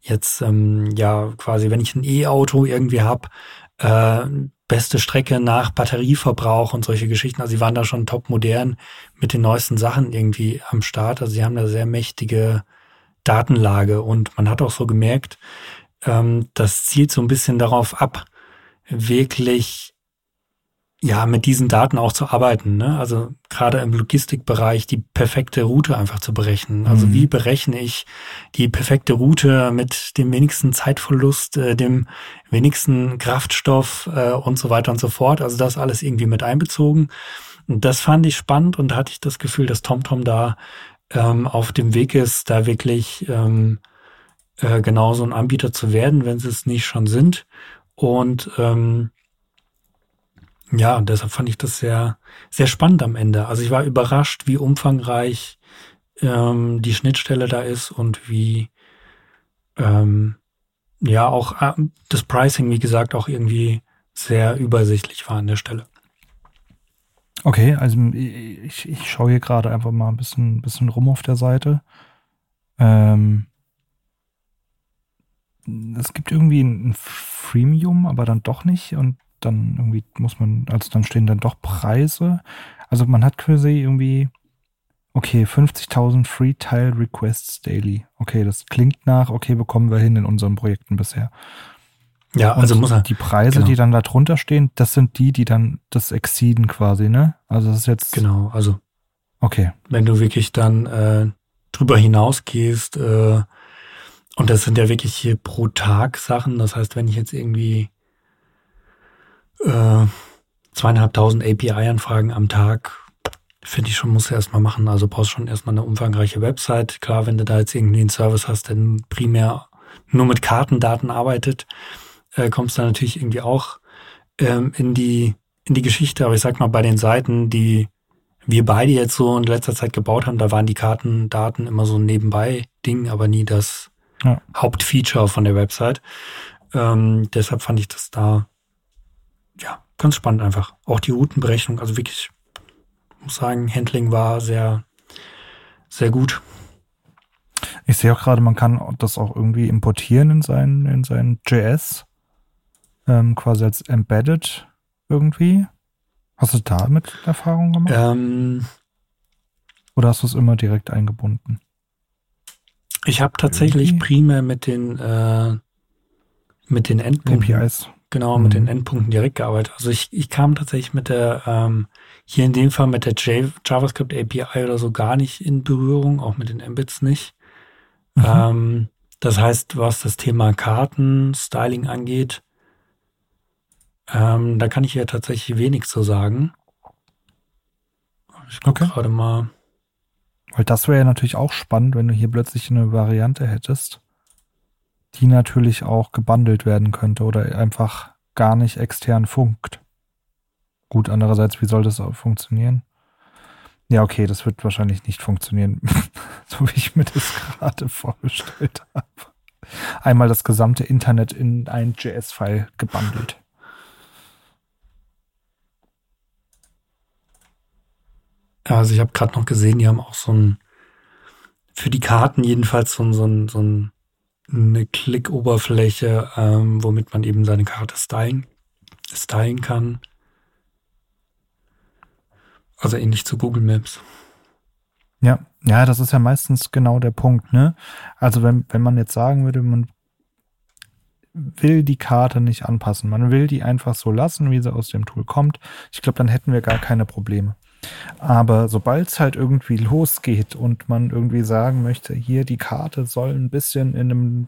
[SPEAKER 2] jetzt, ähm, ja, quasi, wenn ich ein E-Auto irgendwie hab, äh, beste Strecke nach Batterieverbrauch und solche Geschichten. Also sie waren da schon top modern mit den neuesten Sachen irgendwie am Start. Also sie haben da sehr mächtige Datenlage und man hat auch so gemerkt, ähm, das zielt so ein bisschen darauf ab, wirklich ja mit diesen Daten auch zu arbeiten. Ne? Also gerade im Logistikbereich die perfekte Route einfach zu berechnen. Also mhm. wie berechne ich die perfekte Route mit dem wenigsten Zeitverlust, äh, dem wenigsten Kraftstoff äh, und so weiter und so fort. Also das alles irgendwie mit einbezogen. Und das fand ich spannend und da hatte ich das Gefühl, dass TomTom da ähm, auf dem Weg ist, da wirklich ähm, äh, genau so ein Anbieter zu werden, wenn sie es nicht schon sind. Und ähm, ja, deshalb fand ich das sehr, sehr spannend am Ende. Also ich war überrascht, wie umfangreich ähm, die Schnittstelle da ist und wie ähm, ja auch äh, das Pricing, wie gesagt, auch irgendwie sehr übersichtlich war an der Stelle.
[SPEAKER 1] Okay, also ich, ich schaue hier gerade einfach mal ein bisschen, bisschen rum auf der Seite. Ähm, es gibt irgendwie ein Freemium, aber dann doch nicht. Und dann irgendwie muss man, also dann stehen dann doch Preise. Also man hat quasi irgendwie, okay, 50.000 Free Tile Requests daily. Okay, das klingt nach, okay, bekommen wir hin in unseren Projekten bisher. Ja, also muss er. Die Preise, genau. die dann da drunter stehen, das sind die, die dann das exceeden quasi, ne? Also das ist jetzt.
[SPEAKER 2] Genau, also. Okay. Wenn du wirklich dann äh, drüber hinausgehst, äh, und das sind ja wirklich hier pro Tag Sachen. Das heißt, wenn ich jetzt irgendwie äh, zweieinhalbtausend API-Anfragen am Tag, finde ich schon, muss du erstmal machen. Also brauchst schon erstmal eine umfangreiche Website. Klar, wenn du da jetzt irgendwie einen Service hast, der primär nur mit Kartendaten arbeitet, äh, kommst du natürlich irgendwie auch ähm, in die in die Geschichte. Aber ich sag mal, bei den Seiten, die wir beide jetzt so in letzter Zeit gebaut haben, da waren die Kartendaten immer so ein Nebenbei-Ding, aber nie das ja. Hauptfeature von der Website. Ähm, deshalb fand ich das da ja ganz spannend einfach. Auch die Routenberechnung, also wirklich, muss sagen, Handling war sehr, sehr gut.
[SPEAKER 1] Ich sehe auch gerade, man kann das auch irgendwie importieren in seinen, in seinen JS ähm, quasi als Embedded irgendwie. Hast du damit Erfahrung gemacht? Ähm, Oder hast du es immer direkt eingebunden?
[SPEAKER 2] Ich habe tatsächlich irgendwie? primär mit den äh, mit den Endpunkten. APIs. Genau, mhm. mit den. Endpunkten direkt gearbeitet. Also ich, ich kam tatsächlich mit der, ähm, hier in dem Fall mit der J JavaScript API oder so gar nicht in Berührung, auch mit den Embeds nicht. Mhm. Ähm, das heißt, was das Thema Karten, Styling angeht, ähm, da kann ich ja tatsächlich wenig zu sagen. Ich gucke okay. gerade mal.
[SPEAKER 1] Weil das wäre ja natürlich auch spannend, wenn du hier plötzlich eine Variante hättest, die natürlich auch gebundelt werden könnte oder einfach gar nicht extern funkt. Gut, andererseits, wie soll das auch funktionieren? Ja, okay, das wird wahrscheinlich nicht funktionieren, so wie ich mir das gerade vorgestellt habe. Einmal das gesamte Internet in ein JS-File gebundelt.
[SPEAKER 2] Also ich habe gerade noch gesehen, die haben auch so ein, für die Karten jedenfalls so so ein, so ein eine Klick-Oberfläche, ähm, womit man eben seine Karte stylen, stylen kann. Also ähnlich zu Google Maps.
[SPEAKER 1] Ja, ja, das ist ja meistens genau der Punkt, ne? Also wenn, wenn man jetzt sagen würde, man will die Karte nicht anpassen, man will die einfach so lassen, wie sie aus dem Tool kommt, ich glaube, dann hätten wir gar keine Probleme. Aber sobald es halt irgendwie losgeht und man irgendwie sagen möchte, hier die Karte soll ein bisschen in einem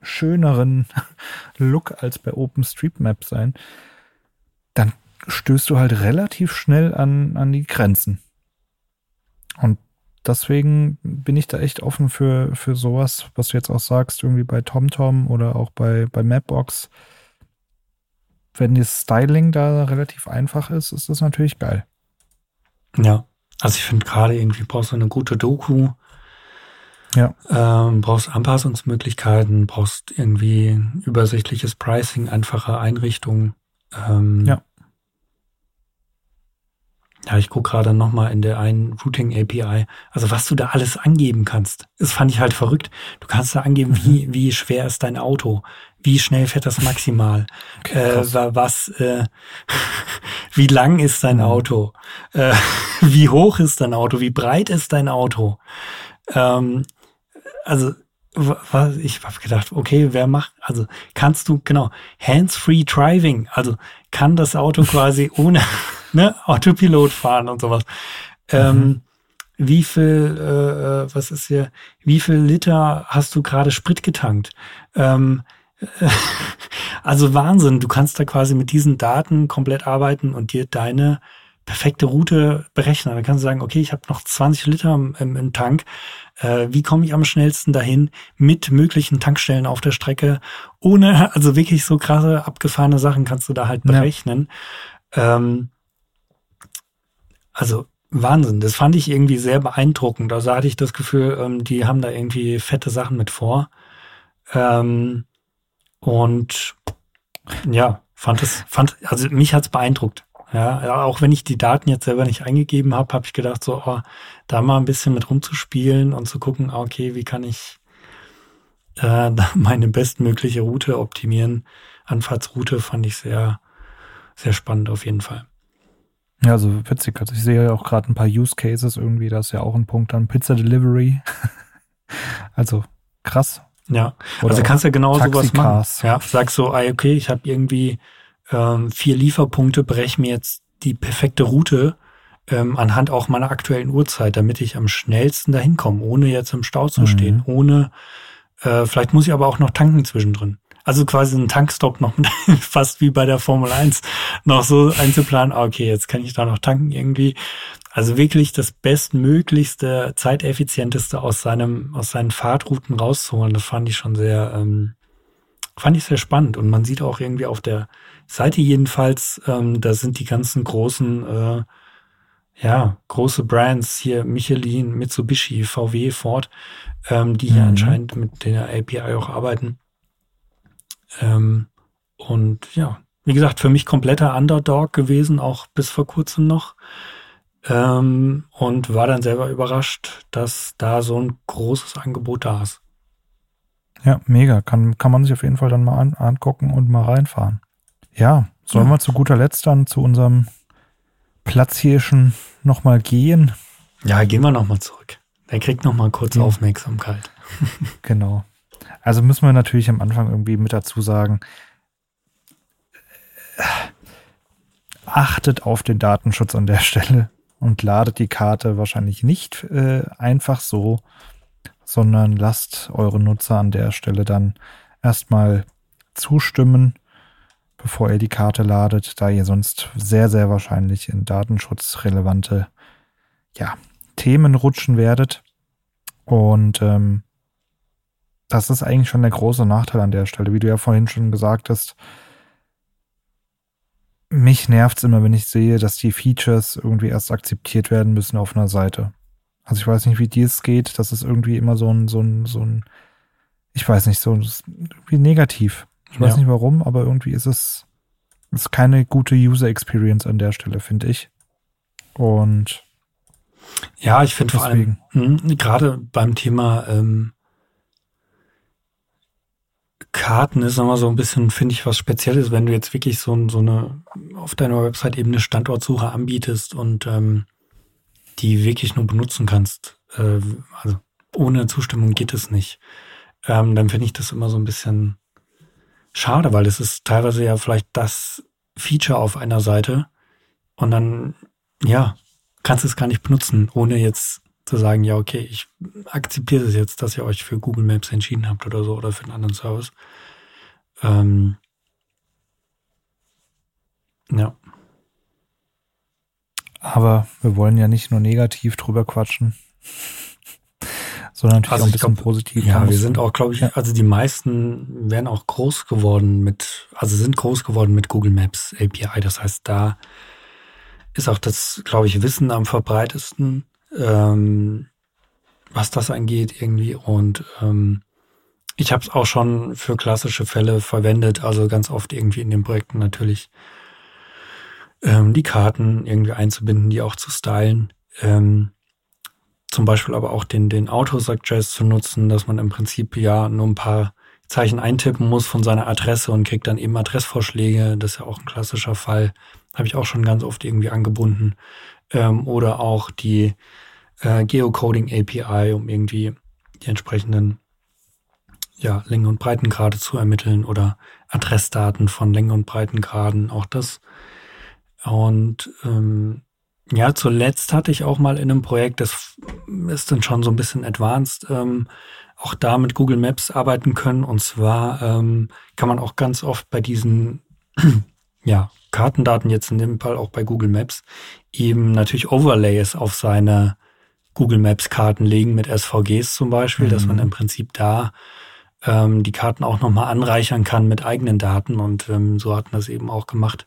[SPEAKER 1] schöneren Look als bei OpenStreetMap sein, dann stößt du halt relativ schnell an, an die Grenzen. Und deswegen bin ich da echt offen für, für sowas, was du jetzt auch sagst, irgendwie bei TomTom oder auch bei, bei Mapbox. Wenn das Styling da relativ einfach ist, ist das natürlich geil.
[SPEAKER 2] Ja, Also ich finde gerade irgendwie brauchst du eine gute Doku.
[SPEAKER 1] Ja.
[SPEAKER 2] Ähm, brauchst Anpassungsmöglichkeiten, brauchst irgendwie übersichtliches Pricing, einfache Einrichtungen. Ähm,
[SPEAKER 1] Ja.
[SPEAKER 2] Ja, ich gucke gerade nochmal in der einen Routing API. Also was du da alles angeben kannst, das fand ich halt verrückt. Du kannst da angeben,
[SPEAKER 1] Mhm.
[SPEAKER 2] wie, wie schwer ist dein Auto, wie schnell fährt das maximal, äh,
[SPEAKER 1] krass.
[SPEAKER 2] wa- was, äh, wie lang ist dein
[SPEAKER 1] Mhm.
[SPEAKER 2] Auto, äh, wie hoch ist dein Auto, wie breit ist dein Auto. Ähm, also was, ich habe gedacht, okay, wer macht, also kannst du, genau, hands-free driving, also kann das Auto quasi ohne ne, Autopilot fahren und sowas. Ähm, wie viel, äh, äh, was ist hier, wie viel Liter hast du gerade Sprit getankt? Ähm, also Wahnsinn, du kannst da quasi mit diesen Daten komplett arbeiten und dir deine perfekte Route berechnen. Dann kannst du sagen, okay, ich habe noch 20 Liter im, im Tank. Äh, wie komme ich am schnellsten dahin mit möglichen Tankstellen auf der Strecke? Ohne, also wirklich so krasse, abgefahrene Sachen kannst du da halt
[SPEAKER 1] Ja.
[SPEAKER 2] berechnen. Ähm, also Wahnsinn, das fand ich irgendwie sehr beeindruckend. Also hatte ich das Gefühl, ähm, die haben da irgendwie fette Sachen mit vor. Ähm, und ja, fand es, fand, also mich hat's beeindruckt. Ja, auch wenn ich die Daten jetzt selber nicht eingegeben habe, habe ich gedacht, so, oh, da mal ein bisschen mit rumzuspielen und zu gucken, ah, okay, wie kann ich äh, meine bestmögliche Route optimieren. Anfahrtsroute fand ich sehr, sehr spannend auf jeden Fall.
[SPEAKER 1] Ja, also witzig. Also ich sehe ja auch gerade ein paar Use Cases irgendwie, da ist ja auch ein Punkt an Pizza Delivery. also krass.
[SPEAKER 2] Ja,
[SPEAKER 1] Oder
[SPEAKER 2] also kannst ja genau sowas machen.
[SPEAKER 1] Taxicars.
[SPEAKER 2] Ja, sagst so, ah, okay, ich habe irgendwie ähm, vier Lieferpunkte, breche mir jetzt die perfekte Route ähm, anhand auch meiner aktuellen Uhrzeit, damit ich am schnellsten dahin komme, ohne jetzt im Stau zu
[SPEAKER 1] Mhm.
[SPEAKER 2] stehen, ohne, äh, vielleicht muss ich aber auch noch tanken zwischendrin. Also quasi einen Tankstopp noch, fast wie bei der Formel 1, noch so einzuplanen, ah, okay, jetzt kann ich da noch tanken irgendwie. Also wirklich das bestmöglichste, zeiteffizienteste aus seinem, aus seinen Fahrtrouten rauszuholen, das fand ich schon sehr, ähm, fand ich sehr spannend. Und man sieht auch irgendwie auf der Seite jedenfalls, ähm, da sind die ganzen großen, äh, ja, große Brands hier, Michelin, Mitsubishi, VW, Ford, ähm, die hier
[SPEAKER 1] Mhm.
[SPEAKER 2] anscheinend mit der API auch arbeiten. Ähm, und ja, wie gesagt, für mich kompletter Underdog gewesen, auch bis vor kurzem noch. Ähm, und war dann selber überrascht, dass da so ein großes Angebot da ist.
[SPEAKER 1] Ja, mega. Kann, kann man sich auf jeden Fall dann mal an, angucken und mal reinfahren. Ja, sollen
[SPEAKER 2] Ja.
[SPEAKER 1] wir zu guter Letzt dann zu unserem Platzhirschen nochmal gehen?
[SPEAKER 2] Ja, gehen wir nochmal zurück. Der kriegt nochmal kurz
[SPEAKER 1] Ja.
[SPEAKER 2] Aufmerksamkeit.
[SPEAKER 1] Genau. Also müssen wir natürlich am Anfang irgendwie mit dazu sagen, äh, achtet auf den Datenschutz an der Stelle und ladet die Karte wahrscheinlich nicht äh, einfach so, sondern lasst eure Nutzer an der Stelle dann erstmal zustimmen, bevor ihr die Karte ladet, da ihr sonst sehr, sehr wahrscheinlich in datenschutzrelevante ja, Themen rutschen werdet. Und ähm, das ist eigentlich schon der große Nachteil an der Stelle, wie du ja vorhin schon gesagt hast. Mich nervt es immer, wenn ich sehe, dass die Features irgendwie erst akzeptiert werden müssen auf einer Seite. Also ich weiß nicht, wie dir es geht. Das ist irgendwie immer so ein, so ein, so ein, ich weiß nicht, so ist irgendwie negativ. Ich weiß
[SPEAKER 2] Ja.
[SPEAKER 1] nicht warum, aber irgendwie ist es ist keine gute User Experience an der Stelle, finde ich. Und
[SPEAKER 2] Ja, ich finde vor allem, mh, gerade beim Thema ähm, Karten ist immer so ein bisschen, finde ich, was Spezielles, wenn du jetzt wirklich so, so eine auf deiner Website eben eine Standortsuche anbietest und ähm, die wirklich nur benutzen kannst. Äh, also ohne Zustimmung geht es nicht. Ähm, dann finde ich das immer so ein bisschen schade, weil es ist teilweise ja vielleicht das Feature auf einer Seite. Und dann, ja, kannst es gar nicht benutzen, ohne jetzt zu sagen, ja, okay, ich akzeptiere es jetzt, dass ihr euch für Google Maps entschieden habt oder so oder für einen anderen Service. Ähm, ja,
[SPEAKER 1] Aber wir wollen ja nicht nur negativ drüber quatschen, sondern natürlich
[SPEAKER 2] Also
[SPEAKER 1] auch ein bisschen
[SPEAKER 2] glaub,
[SPEAKER 1] positiv.
[SPEAKER 2] ja, wir sind auch, glaube ich, also die meisten werden auch groß geworden mit, also sind groß geworden mit Google Maps API. Das heißt, da ist auch das, glaube ich, Wissen am verbreitesten, ähm, was das angeht irgendwie. Und ähm, ich habe es auch schon für klassische Fälle verwendet, also ganz oft irgendwie in den Projekten natürlich ähm, die Karten irgendwie einzubinden, die auch zu stylen. Ähm, zum Beispiel aber auch den, den Auto-Suggest zu nutzen, dass man im Prinzip ja nur ein paar Zeichen eintippen muss von seiner Adresse und kriegt dann eben Adressvorschläge. Das ist ja auch ein klassischer Fall. Habe ich auch schon ganz oft irgendwie angebunden. Ähm, oder auch die äh, Geocoding API, um irgendwie die entsprechenden ja, Länge- und Breitengrade zu ermitteln oder Adressdaten von Länge- und Breitengraden, auch das. Und ähm, ja, zuletzt hatte ich auch mal in einem Projekt, das ist dann schon so ein bisschen advanced, ähm, auch da mit Google Maps arbeiten können. Und zwar ähm, kann man auch ganz oft bei diesen ja, Kartendaten, jetzt in dem Fall auch bei Google Maps, eben natürlich Overlays auf seine Google Maps Karten legen mit SVGs zum Beispiel, mhm. dass man mhm. im Prinzip da ähm, die Karten auch nochmal anreichern kann mit eigenen Daten. Und ähm, so hatten wir es eben auch gemacht,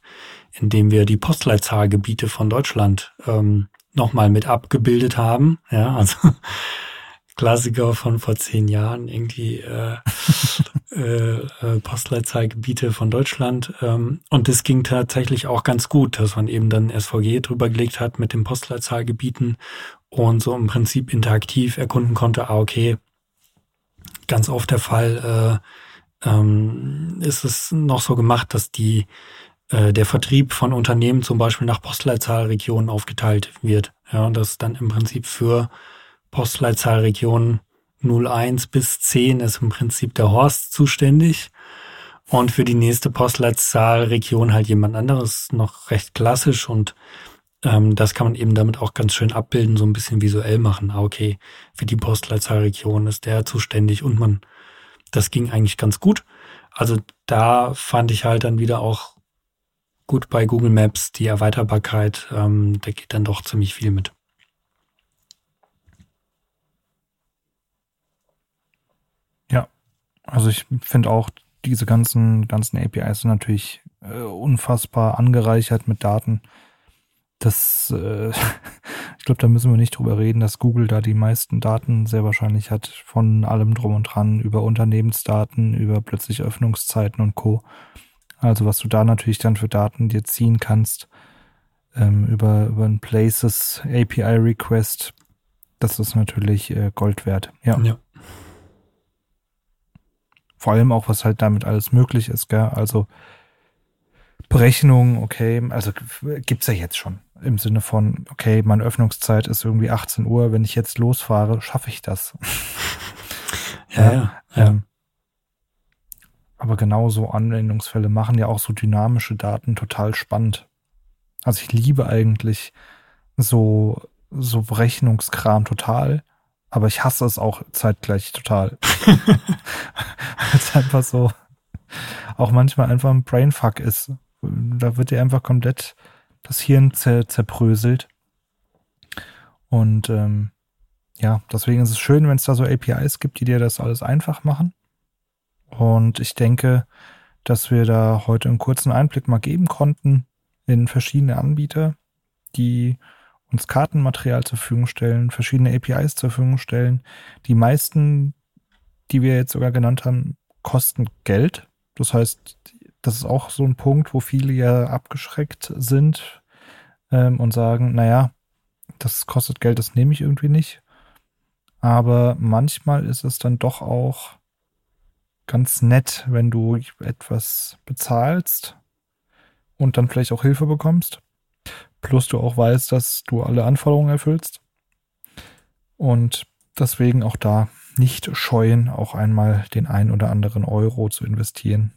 [SPEAKER 2] indem wir die Postleitzahlgebiete von Deutschland ähm, nochmal mit abgebildet haben. Ja, also Klassiker von vor zehn Jahren, irgendwie äh, äh, äh, Postleitzahlgebiete von Deutschland. Ähm, und das ging tatsächlich auch ganz gut, dass man eben dann SVG drüber gelegt hat mit den Postleitzahlgebieten und so im Prinzip interaktiv erkunden konnte, ah, okay, ganz oft der Fall äh, ähm, ist es noch so gemacht, dass die äh, der Vertrieb von Unternehmen zum Beispiel nach Postleitzahlregionen aufgeteilt wird. Ja, und das dann im Prinzip für Postleitzahlregion 01 bis 10 ist im Prinzip der Horst zuständig. Und für die nächste Postleitzahlregion halt jemand anderes, noch recht klassisch. Und ähm, das kann man eben damit auch ganz schön abbilden, so ein bisschen visuell machen. Ah, okay, für die Postleitzahlregion ist der zuständig und man, das ging eigentlich ganz gut. Also da fand ich halt dann wieder auch gut bei Google Maps die Erweiterbarkeit, ähm, da geht dann doch ziemlich viel mit.
[SPEAKER 1] Also ich finde auch, diese ganzen, ganzen APIs sind natürlich äh, unfassbar angereichert mit Daten. Das, äh, ich glaube, da müssen wir nicht drüber reden, dass Google da die meisten Daten sehr wahrscheinlich hat, von allem drum und dran, über Unternehmensdaten, über plötzlich Öffnungszeiten und Co. Also was du da natürlich dann für Daten dir ziehen kannst, ähm, über, über ein Places API Request, das ist natürlich äh, Gold wert. Ja. ja. Vor allem auch, was halt damit alles möglich ist, gell? Also Berechnungen, okay, also gibt's ja jetzt schon im Sinne von, okay, meine Öffnungszeit ist irgendwie 18 Uhr, wenn ich jetzt losfahre, schaffe ich das.
[SPEAKER 2] ja, ja, ja. Ähm,
[SPEAKER 1] aber genauso Anwendungsfälle machen ja auch so dynamische Daten total spannend. Also ich liebe eigentlich so, so Berechnungskram total. Aber ich hasse es auch zeitgleich total. Weil es einfach so, auch manchmal einfach ein Brainfuck ist. Da wird dir einfach komplett das Hirn zer zerbröselt. Und ähm, ja, deswegen ist es schön, wenn es da so APIs gibt, die dir das alles einfach machen. Und ich denke, dass wir da heute einen kurzen Einblick mal geben konnten in verschiedene Anbieter, die uns Kartenmaterial zur Verfügung stellen, verschiedene APIs zur Verfügung stellen. Die meisten, die wir jetzt sogar genannt haben, kosten Geld. Das heißt, das ist auch so ein Punkt, wo viele ja abgeschreckt sind ähm, und sagen, naja, das kostet Geld, das nehme ich irgendwie nicht. Aber manchmal ist es dann doch auch ganz nett, wenn du etwas bezahlst und dann vielleicht auch Hilfe bekommst plus du auch weißt, dass du alle Anforderungen erfüllst. Und deswegen auch da nicht scheuen, auch einmal den ein oder anderen Euro zu investieren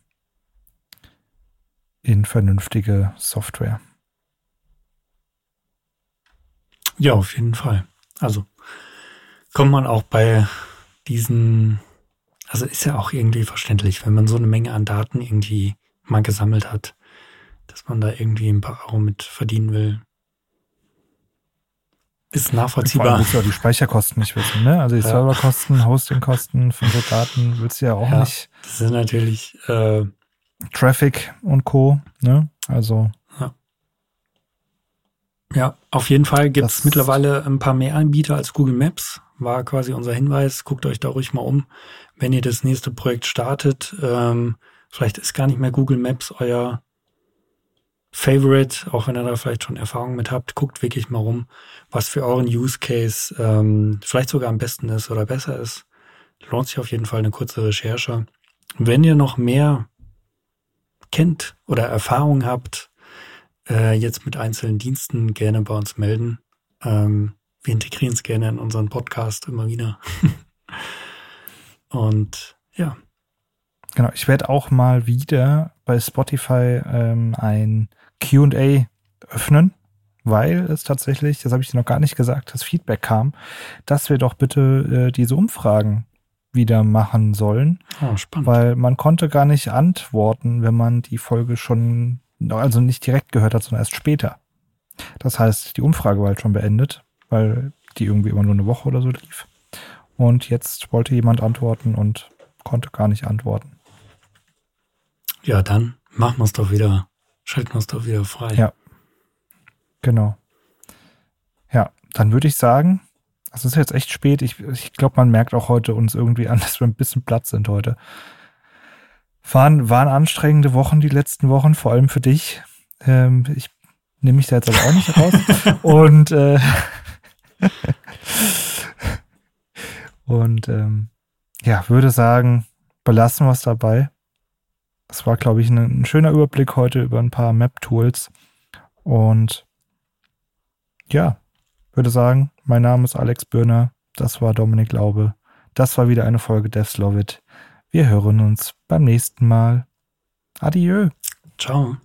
[SPEAKER 1] in vernünftige Software.
[SPEAKER 2] Ja, auf jeden Fall. Also kommt man auch bei diesen, also ist ja auch irgendwie verständlich, wenn man so eine Menge an Daten irgendwie mal gesammelt hat, dass man da irgendwie ein paar Euro mit verdienen will. Ist nachvollziehbar. Vor
[SPEAKER 1] willst du auch die Speicherkosten nicht wissen, ne? Also die ja. Serverkosten, Hostingkosten von so Daten willst du ja auch ja, nicht.
[SPEAKER 2] Das sind natürlich äh,
[SPEAKER 1] Traffic und Co. Ne? Also.
[SPEAKER 2] Ja. Ja, auf jeden Fall gibt es mittlerweile ein paar mehr Anbieter als Google Maps. War quasi unser Hinweis. Guckt euch da ruhig mal um, wenn ihr das nächste Projekt startet. Ähm, vielleicht ist gar nicht mehr Google Maps euer Favorite, auch wenn ihr da vielleicht schon Erfahrung mit habt. Guckt wirklich mal rum, was für euren Use Case ähm, vielleicht sogar am besten ist oder besser ist. Lohnt sich auf jeden Fall eine kurze Recherche. Wenn ihr noch mehr kennt oder Erfahrung habt, äh, jetzt mit einzelnen Diensten gerne bei uns melden. Ähm, wir integrieren es gerne in unseren Podcast immer wieder. Und ja.
[SPEAKER 1] Genau, ich werde auch mal wieder bei Spotify ähm, ein QA öffnen, weil es tatsächlich, das habe ich dir noch gar nicht gesagt, das Feedback kam, dass wir doch bitte äh, diese Umfragen wieder machen sollen.
[SPEAKER 2] Oh, spannend.
[SPEAKER 1] Weil man konnte gar nicht antworten, wenn man die Folge schon also nicht direkt gehört hat, sondern erst später. Das heißt, die Umfrage war halt schon beendet, weil die irgendwie immer nur eine Woche oder so lief. Und jetzt wollte jemand antworten und konnte gar nicht antworten.
[SPEAKER 2] Ja, dann machen wir es doch wieder, schalten wir es doch wieder frei.
[SPEAKER 1] Ja. Genau. Ja, dann würde ich sagen, es ist jetzt echt spät. Ich, ich glaube, man merkt auch heute uns irgendwie an, dass wir ein bisschen platt sind heute. Waren, waren anstrengende Wochen, die letzten Wochen, vor allem für dich. Ähm, ich nehme mich da jetzt aber auch nicht raus. und äh, und ähm, ja, würde sagen, belassen wir es dabei. Das war, glaube ich, ein, ein schöner Überblick heute über ein paar Map-Tools. Und ja, würde sagen, mein Name ist Alex Birner, das war Dominik Laube, das war wieder eine Folge Devs Love It. Wir hören uns beim nächsten Mal. Adieu.
[SPEAKER 2] Ciao.